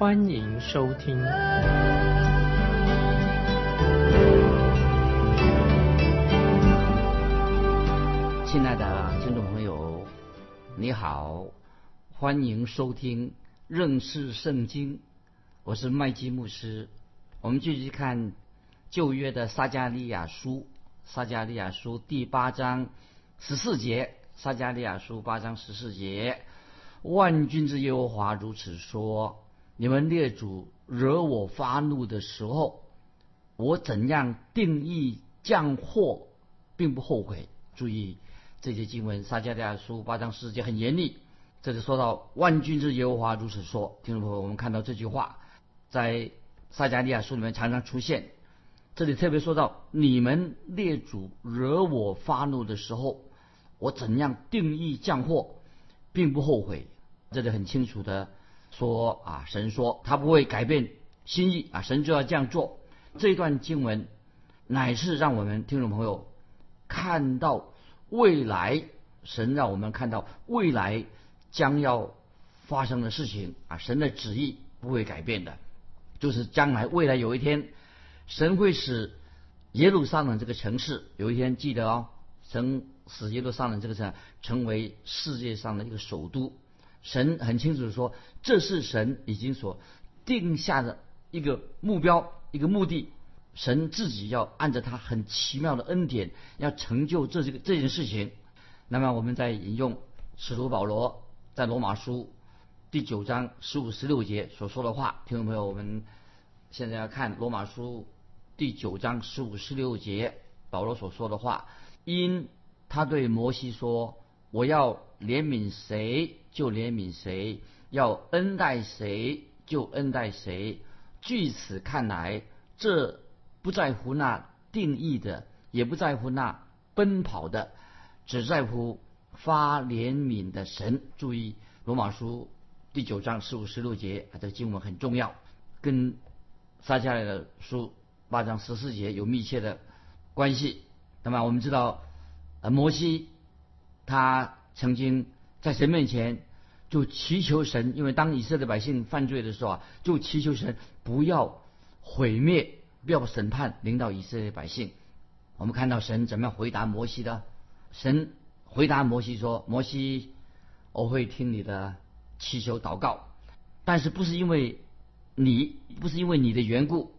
欢迎收听。亲爱的听众朋友，你好，欢迎收听认识圣经，我是麦基牧师。我们继续看旧约的撒加利亚书。撒加利亚书第八章十四节，撒加利亚书八章十四节，万军之耶和华如此说：你们列祖惹我发怒的时候，我怎样定义降祸，并不后悔。注意这些经文，撒加利亚书八章十四节很严厉。这里说到万军之耶和华如此说，听众朋友，我们看到这句话在撒加利亚书里面常常出现。这里特别说到，你们列祖惹我发怒的时候，我怎样定义降祸，并不后悔。这里很清楚的说啊，神说他不会改变心意啊，神就要这样做。这段经文乃是让我们听众朋友看到未来，神让我们看到未来将要发生的事情啊，神的旨意不会改变的，就是将来未来有一天。神会使耶路撒冷这个城市有一天记得哦，神使耶路撒冷这个城成为世界上的一个首都。神很清楚的说，这是神已经所定下的一个目标，一个目的。神自己要按着他很奇妙的恩典，要成就这这个这件事情。那么，我们在引用使徒保罗在罗马书第九章十五十六节所说的话，听众朋友，我们现在要看罗马书。第九章十五十六节，保罗所说的话，因他对摩西说：“我要怜悯谁就怜悯谁，要恩待谁就恩待谁。”据此看来，这不在乎那定义的，也不在乎那奔跑的，只在乎发怜悯的神。注意，罗马书第九章十五十六节啊，这经文很重要，跟撒下来的书。八章十四节有密切的关系。那么我们知道，呃，摩西他曾经在神面前就祈求神，因为当以色列百姓犯罪的时候啊，就祈求神不要毁灭，不要审判领导以色列百姓。我们看到神怎么样回答摩西的？神回答摩西说：“摩西，我会听你的祈求祷告，但是不是因为你，不是因为你的缘故。”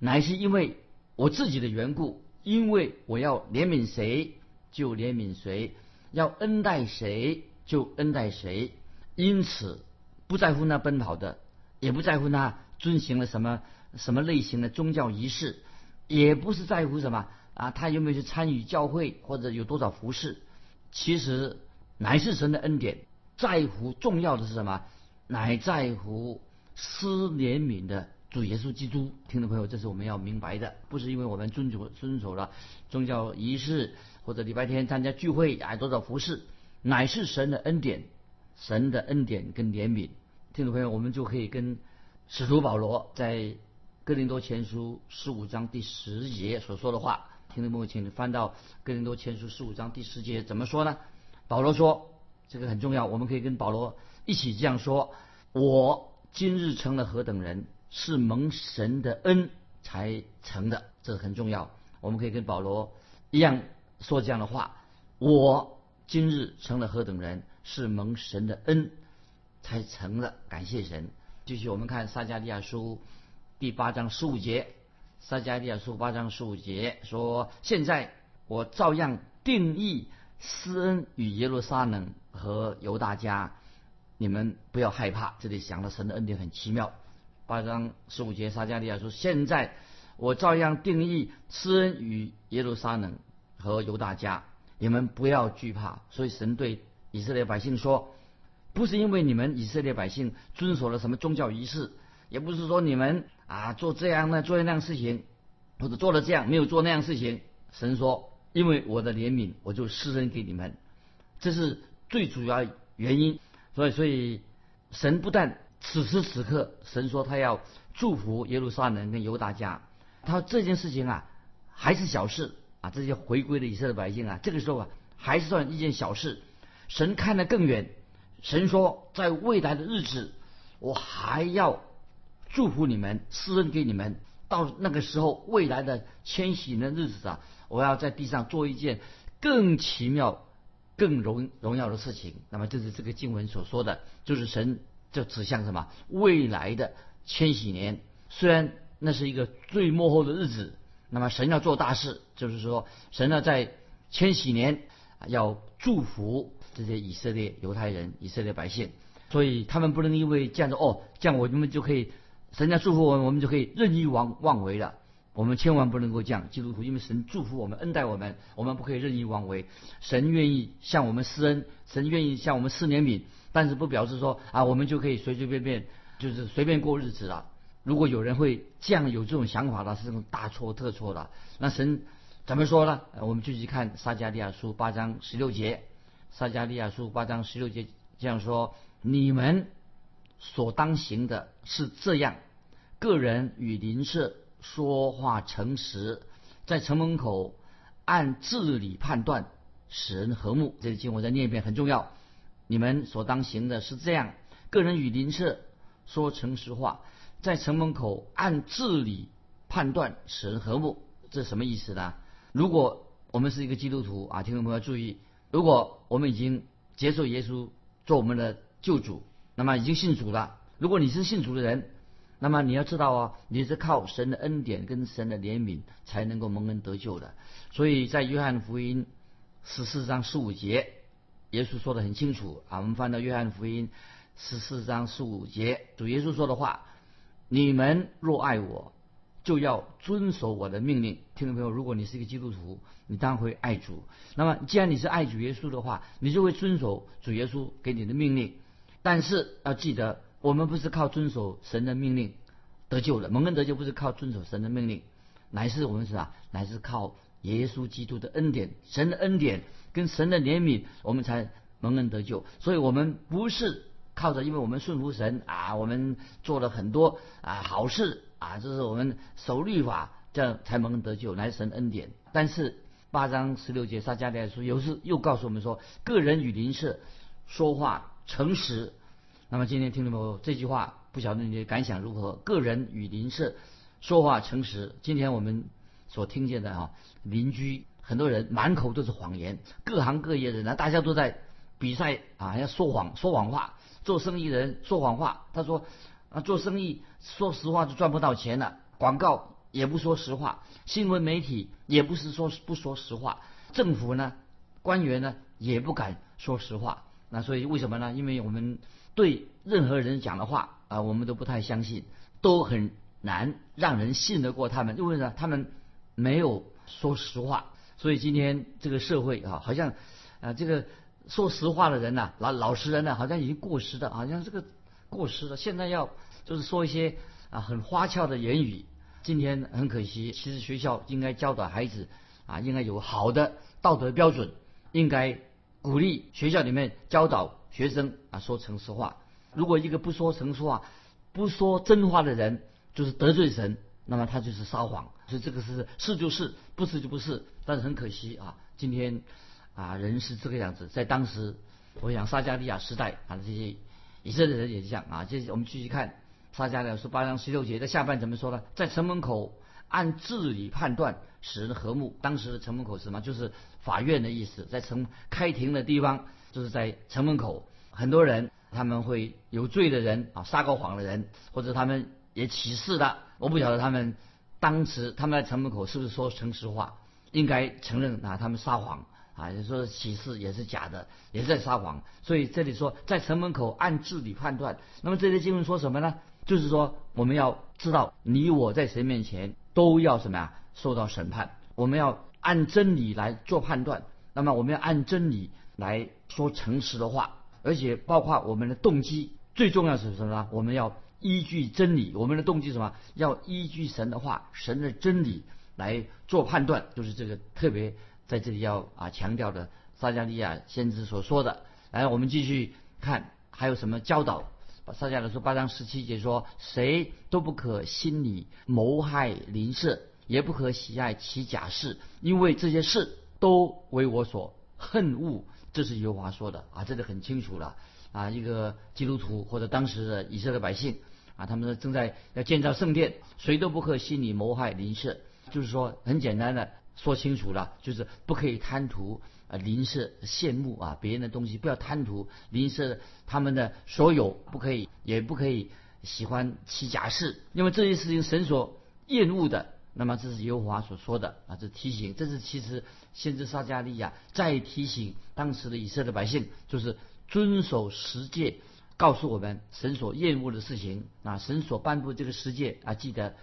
乃是因为我自己的缘故，因为我要怜悯谁就怜悯谁，要恩待谁就恩待谁，因此不在乎那奔跑的，也不在乎那遵行了什么什么类型的宗教仪式，也不是在乎什么啊，他有没有去参与教会或者有多少服饰，其实乃是神的恩典，在乎重要的是什么？乃在乎施怜悯的。主耶稣基督，听众朋友，这是我们要明白的，不是因为我们遵守遵守了宗教仪式，或者礼拜天参加聚会啊多少服饰，乃是神的恩典，神的恩典跟怜悯。听众朋友，我们就可以跟使徒保罗在哥林多前书十五章第十节所说的话，听众朋友，请你翻到哥林多前书十五章第十节怎么说呢？保罗说，这个很重要，我们可以跟保罗一起这样说：我今日成了何等人？是蒙神的恩才成的，这很重要。我们可以跟保罗一样说这样的话：我今日成了何等人，是蒙神的恩才成的。感谢神。继续，我们看撒加利亚书第八章十五节。撒加利亚书八章十五节说：“现在我照样定义施恩与耶路撒冷和犹大家，你们不要害怕。”这里想到神的恩典很奇妙。八章十五节，撒加利亚说：“现在我照样定义施恩与耶路撒冷和犹大家，你们不要惧怕。”所以神对以色列百姓说：“不是因为你们以色列百姓遵守了什么宗教仪式，也不是说你们啊做这样呢做那样事情，或者做了这样没有做那样事情。神说，因为我的怜悯，我就施恩给你们，这是最主要原因。所以，所以神不但此时此刻，神说他要祝福耶路撒冷跟犹大家，他说这件事情啊还是小事啊，这些回归的以色列百姓啊，这个时候啊还是算一件小事。神看得更远，神说在未来的日子，我还要祝福你们，施恩给你们。到那个时候，未来的迁徙的日子啊，我要在地上做一件更奇妙、更荣荣耀的事情。那么，这是这个经文所说的，就是神就指向什么？未来的千禧年。虽然那是一个最末后的日子，那么神要做大事，就是说，神要在千禧年要祝福这些以色列犹太人、以色列百姓，所以他们不能因为这样子哦，这样我们就可以。神家祝福我们，我们就可以任意妄妄为了。我们千万不能够这样，基督徒，因为神祝福我们，恩待我们，我们不可以任意妄为。神愿意向我们施恩，神愿意向我们施怜悯，但是不表示说啊，我们就可以随随便便就是随便过日子了。如果有人会这样有这种想法的，是这种大错特错的。那神怎么说呢？我们继续看撒加利亚书八章十六节，撒加利亚书八章十六节这样说：你们。所当行的是这样：个人与邻舍说话诚实，在城门口按治理判断，使人和睦。这个经我再念一遍，很重要。你们所当行的是这样：个人与邻舍说诚实话，在城门口按治理判断，使人和睦。这什么意思呢？如果我们是一个基督徒啊，听众朋友注意，如果我们已经接受耶稣做我们的救主。那么已经信主了。如果你是信主的人，那么你要知道啊，你是靠神的恩典跟神的怜悯才能够蒙恩得救的。所以在约翰福音十四章十五节，耶稣说的很清楚啊。我们翻到约翰福音十四章十五节，主耶稣说的话：“你们若爱我，就要遵守我的命令。”听众朋友，如果你是一个基督徒，你当然会爱主。那么既然你是爱主耶稣的话，你就会遵守主耶稣给你的命令。但是要记得，我们不是靠遵守神的命令得救的，蒙恩得救不是靠遵守神的命令，乃是我们是啊，乃是靠耶稣基督的恩典，神的恩典跟神的怜悯，我们才蒙恩得救。所以，我们不是靠着，因为我们顺服神啊，我们做了很多啊好事啊，这是我们守律法这样才蒙恩得救，来神恩典。但是八章十六节撒迦利亚书有时又告诉我们说，个人与邻舍说话。诚实。那么今天听众朋友这句话，不晓得你的感想如何？个人与邻舍说话诚实。今天我们所听见的啊，邻居很多人满口都是谎言，各行各业的人大家都在比赛啊，要说谎说谎话。做生意人说谎话，他说啊，做生意说实话就赚不到钱了。广告也不说实话，新闻媒体也不是说不说实话，政府呢，官员呢也不敢说实话。那所以为什么呢？因为我们对任何人讲的话啊，我们都不太相信，都很难让人信得过他们。因为呢，他们没有说实话。所以今天这个社会啊，好像啊，这个说实话的人呐，老老实人呢，好像已经过时的，好像这个过时了。现在要就是说一些啊很花俏的言语。今天很可惜，其实学校应该教导孩子啊，应该有好的道德标准，应该。鼓励学校里面教导学生啊说诚实话。如果一个不说诚实话、不说真话的人，就是得罪神，那么他就是撒谎。所以这个是是就是，不是就不是。但是很可惜啊，今天啊人是这个样子。在当时，我想撒加利亚时代啊这些以色列人也这样啊。这我们继续看撒加利亚书八章十六节的下半怎么说呢？在城门口按治理判断，使人和睦。当时的城门口是什么？就是。法院的意思，在城开庭的地方，就是在城门口。很多人他们会有罪的人啊，撒过谎的人，或者他们也起誓的。我不晓得他们当时他们在城门口是不是说诚实话，应该承认啊，他们撒谎啊，就说启示也是假的，也在撒谎。所以这里说在城门口按治理判断。那么这些经文说什么呢？就是说我们要知道，你我在谁面前都要什么呀？受到审判。我们要。按真理来做判断，那么我们要按真理来说诚实的话，而且包括我们的动机，最重要是什么呢？我们要依据真理。我们的动机什么？要依据神的话、神的真理来做判断，就是这个特别在这里要啊强调的撒迦利亚先知所说的。来，我们继续看还有什么教导。撒迦利亚说八章十七节说：“谁都不可心里谋害邻舍，也不可喜爱其假事，因为这些事都为我所恨恶。”这是耶和华说的啊，这里很清楚了啊。一个基督徒或者当时的以色列百姓啊，他们正在要建造圣殿，谁都不可心里谋害邻舍，就是说很简单的说清楚了，就是不可以贪图。啊，邻舍羡慕啊，别人的东西不要贪图，邻舍他们的所有不可以，也不可以喜欢其假事，因为这些事情神所厌恶的。那么这是耶和华所说的啊，这提醒，这是其实先知撒加利亚在提醒当时的以色列百姓，就是遵守十诫，告诉我们神所厌恶的事情啊，神所颁布这个世界啊，记得。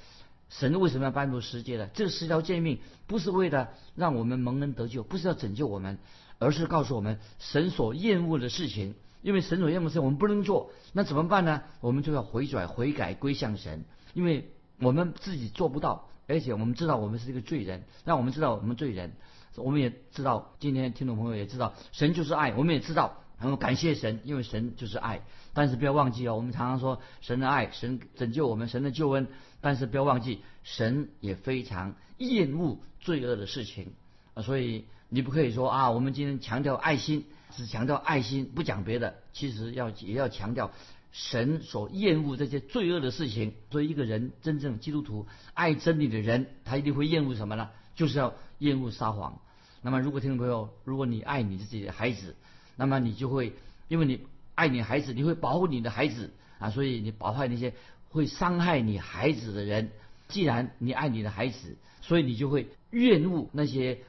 神为什么要颁布世界呢？这十条诫命不是为了让我们蒙恩得救，不是要拯救我们，而是告诉我们神所厌恶的事情。因为神所厌恶的事情我们不能做，那怎么办呢？我们就要回转、悔改、归向神。因为我们自己做不到，而且我们知道我们是一个罪人，让我们知道我们罪人，我们也知道今天听众朋友也知道神就是爱，我们也知道，然后感谢神，因为神就是爱。但是不要忘记哦，我们常常说神的爱，神拯救我们，神的救恩。但是不要忘记，神也非常厌恶罪恶的事情啊，所以你不可以说啊，我们今天强调爱心，只强调爱心，不讲别的。其实要也要强调神所厌恶这些罪恶的事情。所以一个人真正基督徒爱真理的人，他一定会厌恶什么呢？就是要厌恶撒谎。那么如果听众朋友，如果你爱你自己的孩子，那么你就会因为你爱你孩子，你会保护你的孩子啊，所以你保护那些。会伤害你孩子的人，既然你爱你的孩子，所以你就会厌恶那些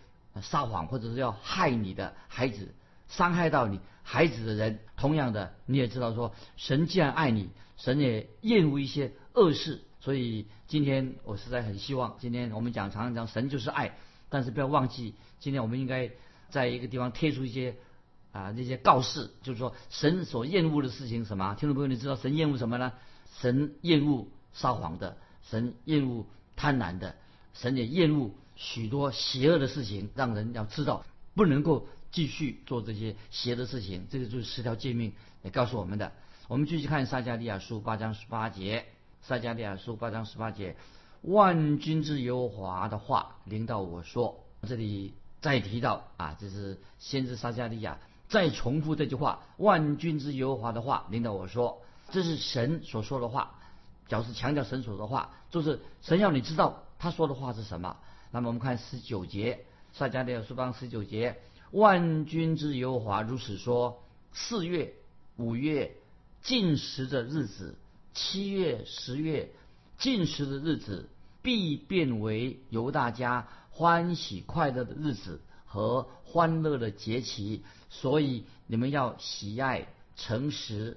撒谎或者是要害你的孩子、伤害到你孩子的人。同样的，你也知道说，神既然爱你，神也厌恶一些恶事。所以今天我实在很希望，今天我们讲常常讲神就是爱，但是不要忘记，今天我们应该在一个地方贴出一些啊那些告示，就是说神所厌恶的事情什么？听众朋友，你知道神厌恶什么呢？神厌恶撒谎的，神厌恶贪婪的，神也厌恶许多邪恶的事情，让人要知道不能够继续做这些邪的事情。这个就是十条诫命也告诉我们的。我们继续看撒加利亚书八章十八节，撒加利亚书八章十八节，万军之耶和华的话领导我说，这里再提到啊，这是先知撒加利亚再重复这句话，万军之耶和华的话领导我说。这是神所说的话，表示强调神所说的话，就是神要你知道他说的话是什么。那么我们看十九节，撒迦利亚书章十九节，万军之耶和华如此说：四月、五月进食的日子，七月、十月进食的日子，必变为由大家欢喜快乐的日子和欢乐的节期。所以你们要喜爱诚实。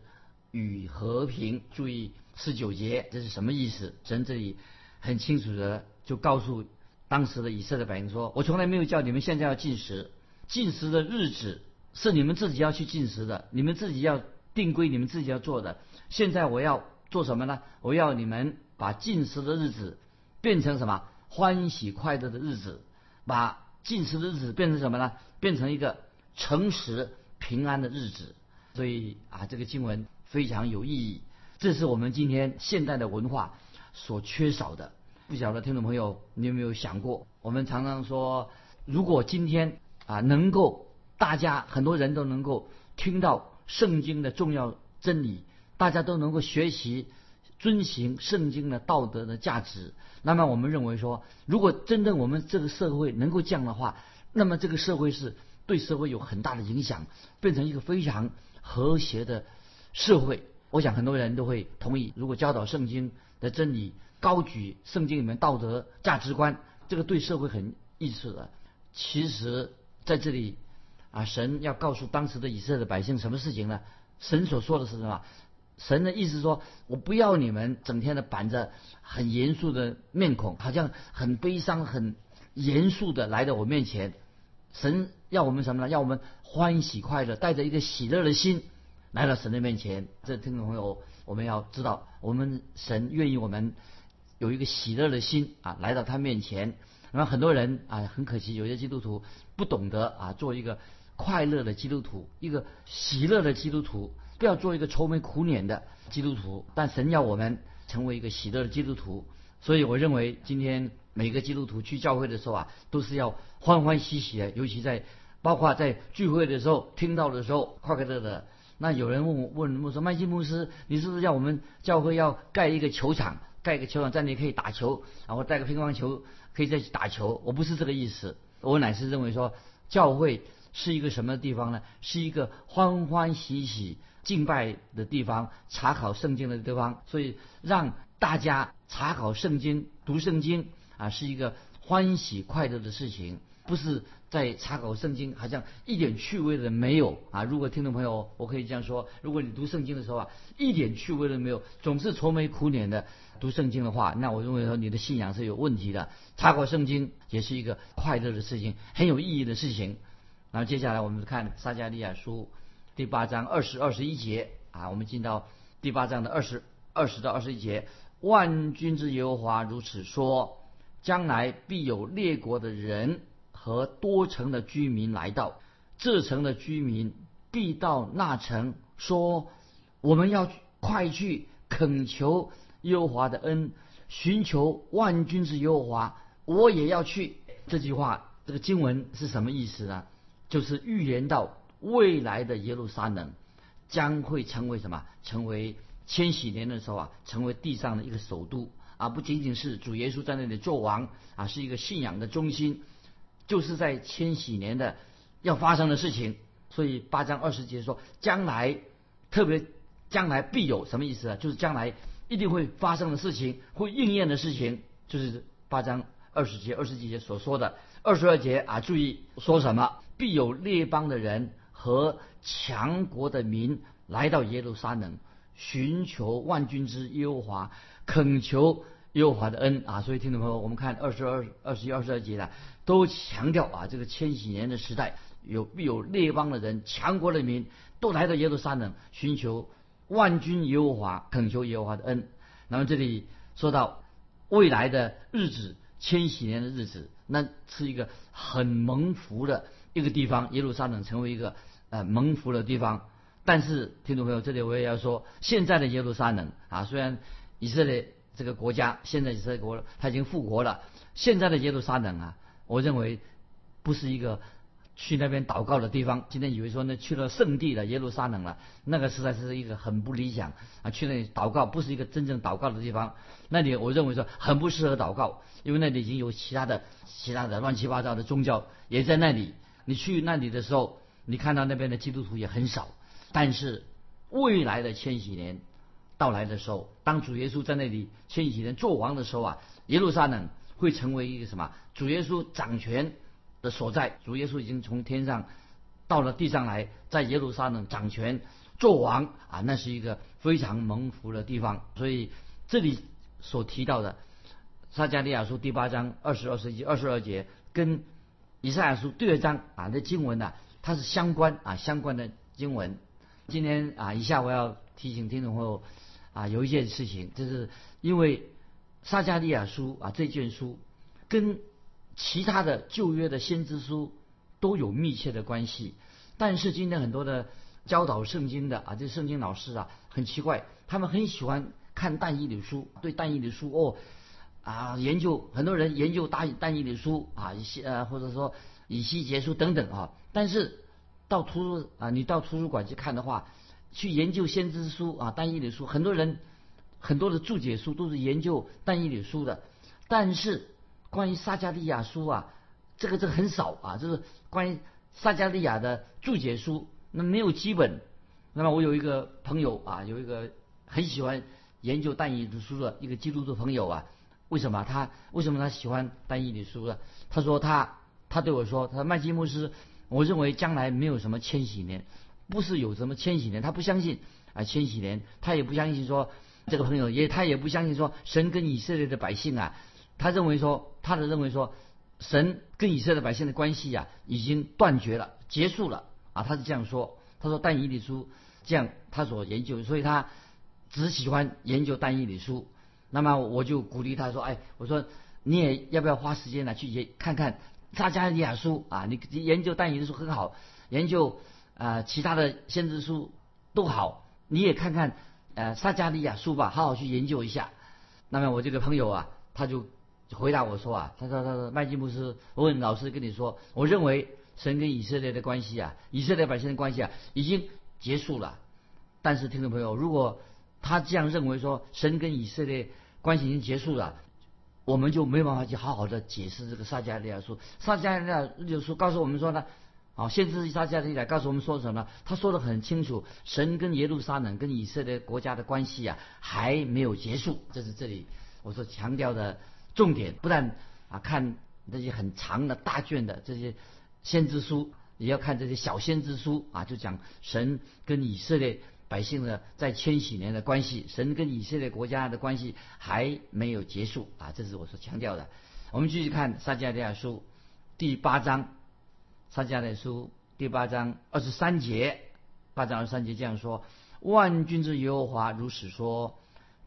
与和平，注意十九节，这是什么意思？神这里很清楚的就告诉当时的以色列百姓说：“我从来没有叫你们现在要进食，进食的日子是你们自己要去进食的，你们自己要定规，你们自己要做的。现在我要做什么呢？我要你们把进食的日子变成什么？欢喜快乐的日子，把进食的日子变成什么呢？变成一个诚实平安的日子。所以啊，这个经文。非常有意义，这是我们今天现代的文化所缺少的。不晓得听众朋友，你有没有想过？我们常常说，如果今天啊，能够大家很多人都能够听到圣经的重要真理，大家都能够学习遵行圣经的道德的价值，那么我们认为说，如果真正我们这个社会能够这样的话，那么这个社会是对社会有很大的影响，变成一个非常和谐的。社会，我想很多人都会同意。如果教导圣经的真理，高举圣经里面道德价值观，这个对社会很益处的。其实在这里，啊，神要告诉当时的以色列百姓什么事情呢？神所说的是什么？神的意思说，我不要你们整天的板着很严肃的面孔，好像很悲伤、很严肃的来到我面前。神要我们什么呢？要我们欢喜快乐，带着一个喜乐的心。来到神的面前。这听众朋友，我们要知道，我们神愿意我们有一个喜乐的心啊，来到他面前。那么很多人啊，很可惜，有些基督徒不懂得啊，做一个快乐的基督徒，一个喜乐的基督徒，不要做一个愁眉苦脸的基督徒。但神要我们成为一个喜乐的基督徒，所以我认为今天每个基督徒去教会的时候啊，都是要欢欢喜喜的，尤其在包括在聚会的时候听到的时候，快快乐乐。那有人问我问我说麦基牧师，你是不是要我们教会要盖一个球场，盖一个球场在那里可以打球，然后带个乒乓球？可以再去打球，我不是这个意思，我乃是认为说，教会是一个什么地方呢？是一个欢欢喜喜敬拜的地方，查考圣经的地方。所以让大家查考圣经、读圣经啊，是一个欢喜快乐的事情，不是在查考圣经好像一点趣味的没有啊。如果听众朋友，我可以这样说：如果你读圣经的时候啊，一点趣味都没有，总是愁眉苦脸的。读圣经的话，那我认为说你的信仰是有问题的。查考圣经也是一个快乐的事情，很有意义的事情。然后接下来我们看撒加利亚书第八章二十二十一节啊，我们进到第八章的二十二十到二十一节。万军之耶和华如此说：将来必有列国的人和多城的居民来到，这城的居民必到那城说：我们要快去恳求。耶和华的恩，寻求万军之耶和华，我也要去。这句话，这个经文是什么意思呢？就是预言到未来的耶路撒冷将会成为什么？成为千禧年的时候啊，成为地上的一个首都啊，不仅仅是主耶稣在那里做王啊，是一个信仰的中心，就是在千禧年的要发生的事情。所以八章二十节说，将来特别将来必有什么意思啊？就是将来。一定会发生的事情，会应验的事情，就是八章二十节、二十几节所说的二十二节啊。注意说什么？必有列邦的人和强国的民来到耶路撒冷，寻求万军之耶和华，恳求耶和华的恩啊。所以听众朋友，我们看二十二、二十一、二十二节的，都强调啊，这个千禧年的时代，有必有列邦的人、强国的民都来到耶路撒冷，寻求。万军耶和华恳求耶和华的恩，那么这里说到未来的日子，千禧年的日子，那是一个很蒙福的一个地方，耶路撒冷成为一个呃蒙福的地方。但是听众朋友，这里我也要说，现在的耶路撒冷啊，虽然以色列这个国家现在以色列国他已经复国了，现在的耶路撒冷啊，我认为不是一个。去那边祷告的地方，今天以为说呢去了圣地了耶路撒冷了，那个实在是一个很不理想啊！去那里祷告不是一个真正祷告的地方，那里我认为说很不适合祷告，因为那里已经有其他的、其他的乱七八糟的宗教也在那里。你去那里的时候，你看到那边的基督徒也很少。但是未来的千禧年到来的时候，当主耶稣在那里千禧年做王的时候啊，耶路撒冷会成为一个什么？主耶稣掌权。的所在，主耶稣已经从天上到了地上来，在耶路撒冷掌权做王啊，那是一个非常蒙福的地方。所以这里所提到的撒加利亚书第八章二十二世纪二十二节，跟以赛亚书第二章啊那经文呢，它是相关啊相关的经文。今天啊，以下我要提醒听众朋友啊，有一件事情，就是因为撒加利亚书啊这卷书跟其他的旧约的先知书都有密切的关系，但是今天很多的教导圣经的啊，这圣经老师啊，很奇怪，他们很喜欢看但以理书，对但以理书哦啊研究，很多人研究大但以理书啊，一些呃或者说以西结书等等啊，但是到图书啊，你到图书馆去看的话，去研究先知书啊，但以理书，很多人很多的注解书都是研究但以理书的，但是。关于撒加利亚书啊，这个这个很少啊，就是关于撒加利亚的注解书，那没有基本。那么我有一个朋友啊，有一个很喜欢研究但以理书的一个基督徒朋友啊，为什么他为什么他喜欢但以理书呢？他说他他对我说，他说麦基牧师，我认为将来没有什么千禧年，不是有什么千禧年，他不相信啊千禧年，他也不相信说这个朋友也他也不相信说神跟以色列的百姓啊。他认为说，他的认为说，神跟以色列百姓的关系呀，已经断绝了，结束了啊。他是这样说。他说，但以理书这样他所研究，所以他只喜欢研究单一理书。那么我就鼓励他说：“哎，我说你也要不要花时间呢去研看看撒加利亚书啊？你研究单一理书很好，研究啊其他的先知书都好，你也看看呃撒加利亚书吧，好好去研究一下。”那么我这个朋友啊，他就回答我说啊，他说他说麦基牧师，我问老师跟你说，我认为神跟以色列的关系啊，以色列百姓的关系啊，已经结束了。但是听众朋友，如果他这样认为说神跟以色列关系已经结束了，我们就没办法去好好的解释这个撒迦利亚书。撒迦利亚书告诉我们说呢，啊，先知撒迦利亚告诉我们说什么？他说的很清楚，神跟耶路撒冷跟以色列国家的关系啊还没有结束。这是这里我所强调的重点。不但啊看那些很长的大卷的这些先知书，也要看这些小先知书啊，就讲神跟以色列。百姓呢在千禧年的关系，神跟以色列国家的关系还没有结束啊！这是我所强调的。我们继续看撒迦利亚书第八章，撒迦利亚书第八章二十三节，八章二十三节这样说：万军之耶和华如此说，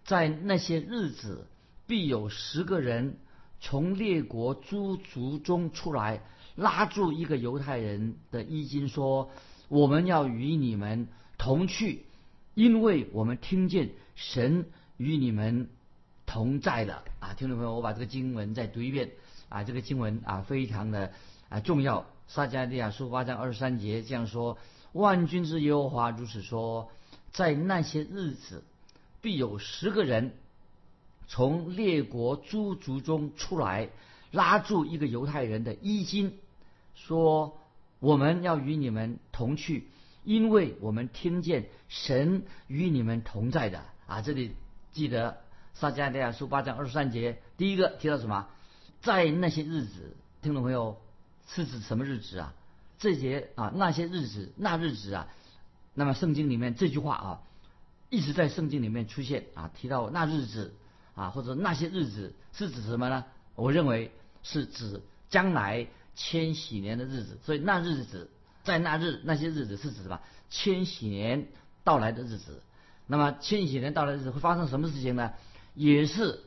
在那些日子，必有十个人从列国诸族中出来，拉住一个犹太人的衣襟，说：我们要与你们同去。因为我们听见神与你们同在的啊，听众朋友，我把这个经文再读一遍啊，这个经文啊非常的啊重要。撒迦利亚书八章二十三节这样说：万军之耶和华如此说，在那些日子，必有十个人从列国诸族中出来，拉住一个犹太人的衣襟，说：我们要与你们同去。因为我们听见神与你们同在的啊，这里记得撒迦利亚书八章二十三节，第一个提到什么？在那些日子，听众朋友是指什么日子啊？这节啊那些日子那日子啊，那么圣经里面这句话啊，一直在圣经里面出现啊，提到那日子啊或者那些日子是指什么呢？我认为是指将来千禧年的日子，所以那日子。在那日那些日子是指什么？千禧年到来的日子。那么千禧年到来的日子会发生什么事情呢？也是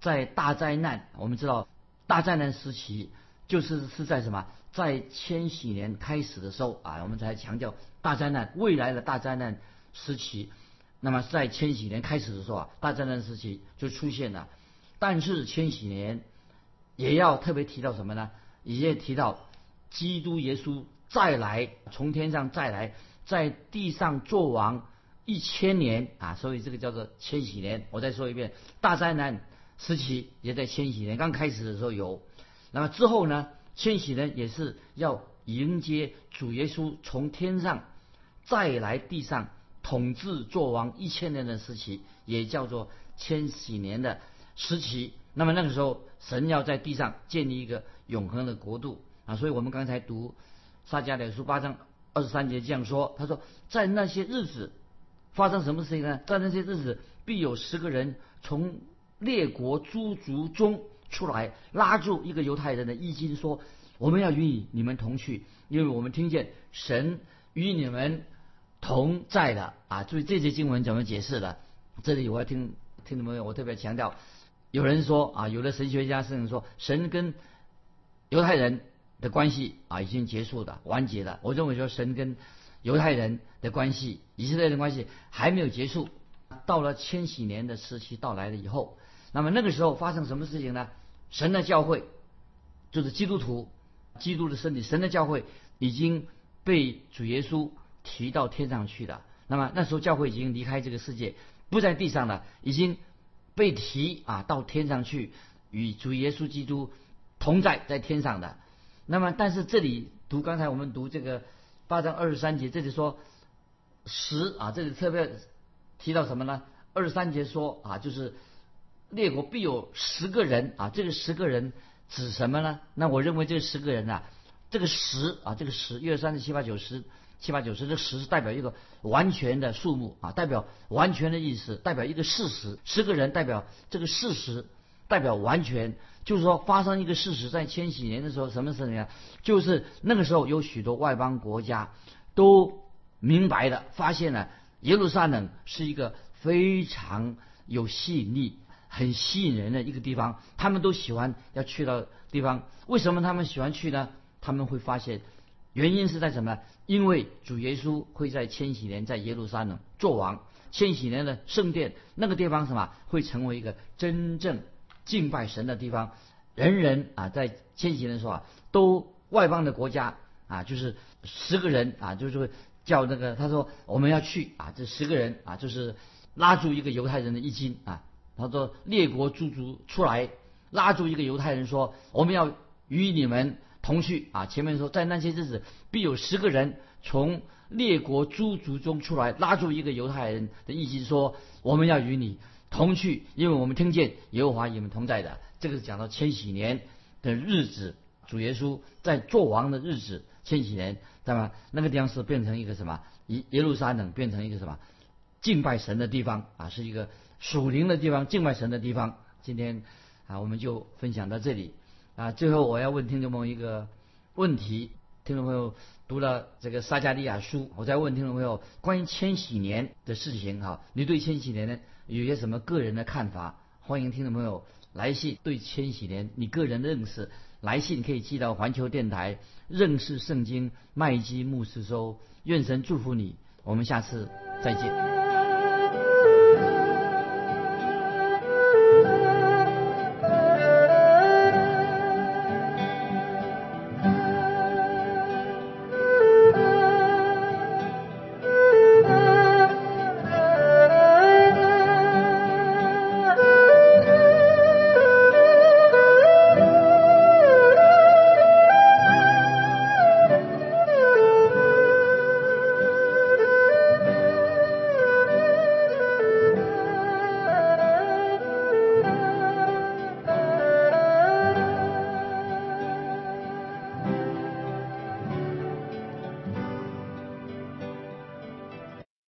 在大灾难。我们知道大灾难时期就是是在什么？在千禧年开始的时候啊，我们才强调大灾难未来的大灾难时期。那么在千禧年开始的时候啊，大灾难时期就出现了。但是千禧年也要特别提到什么呢？也提到基督耶稣。再来，从天上再来，在地上做王一千年啊！所以这个叫做千禧年。我再说一遍，大灾难时期也在千禧年刚开始的时候有。那么之后呢？千禧年也是要迎接主耶稣从天上再来地上统治做王一千年的时期，也叫做千禧年的时期。那么那个时候，神要在地上建立一个永恒的国度啊！所以我们刚才读。撒迦利亚书八章二十三节这样说：“他说，在那些日子发生什么事情呢？在那些日子，必有十个人从列国诸族中出来，拉住一个犹太人的衣襟，说：我们要与你们同去，因为我们听见神与你们同在的啊。注意这节经文怎么解释的？这里我要听听众朋友，我特别强调，有人说啊，有的神学家甚至说，神跟犹太人。”的关系啊，已经结束的完结了。我认为说神跟犹太人的关系、以色列的关系还没有结束。到了千禧年的时期到来了以后，那么那个时候发生什么事情呢？神的教会就是基督徒、基督的身体，神的教会已经被主耶稣提到天上去了。那么那时候教会已经离开这个世界，不在地上了，已经被提啊到天上去，与主耶稣基督同在在天上的。那么，但是这里读刚才我们读这个八章二十三节，这里说十啊，这里特别提到什么呢？二十三节说啊，就是列国必有十个人啊，这个十个人指什么呢？那我认为这十个人啊，这个十啊，这个十一二三四七八九十，七八九十，这十是代表一个完全的数目啊，代表完全的意思，代表一个事实。十个人代表这个事实，代表完全。就是说，发生一个事实，在千禧年的时候，什么事情呢？就是那个时候有许多外邦国家都明白的发现了耶路撒冷是一个非常有吸引力、很吸引人的一个地方，他们都喜欢要去到地方。为什么他们喜欢去呢？他们会发现，原因是在什么？因为主耶稣会在千禧年在耶路撒冷做王，千禧年的圣殿那个地方什么会成为一个真正敬拜神的地方，人人啊在千禧年的时候啊，都外邦的国家啊，就是十个人啊，就是叫那个他说我们要去啊，这十个人啊，就是拉住一个犹太人的衣襟啊，他说列国诸族出来拉住一个犹太人说我们要与你们。同去啊！前面说，在那些日子，必有十个人从列国诸族中出来，拉住一个犹太人的意思说：“我们要与你同去，因为我们听见耶和华与我们同在的。”这个是讲到千禧年的日子，主耶稣在做王的日子，千禧年，那么？那个地方是变成一个什么？耶耶路撒冷变成一个什么？敬拜神的地方啊，是一个属灵的地方，敬拜神的地方。今天啊，我们就分享到这里。啊，最后我要问听众朋友一个问题：听众朋友读了这个撒加利亚书，我再问听众朋友关于千禧年的事情哈，你对千禧年呢有些什么个人的看法？欢迎听众朋友来信对千禧年你个人的认识，来信可以寄到环球电台认识圣经麦基牧师收。愿神祝福你，我们下次再见。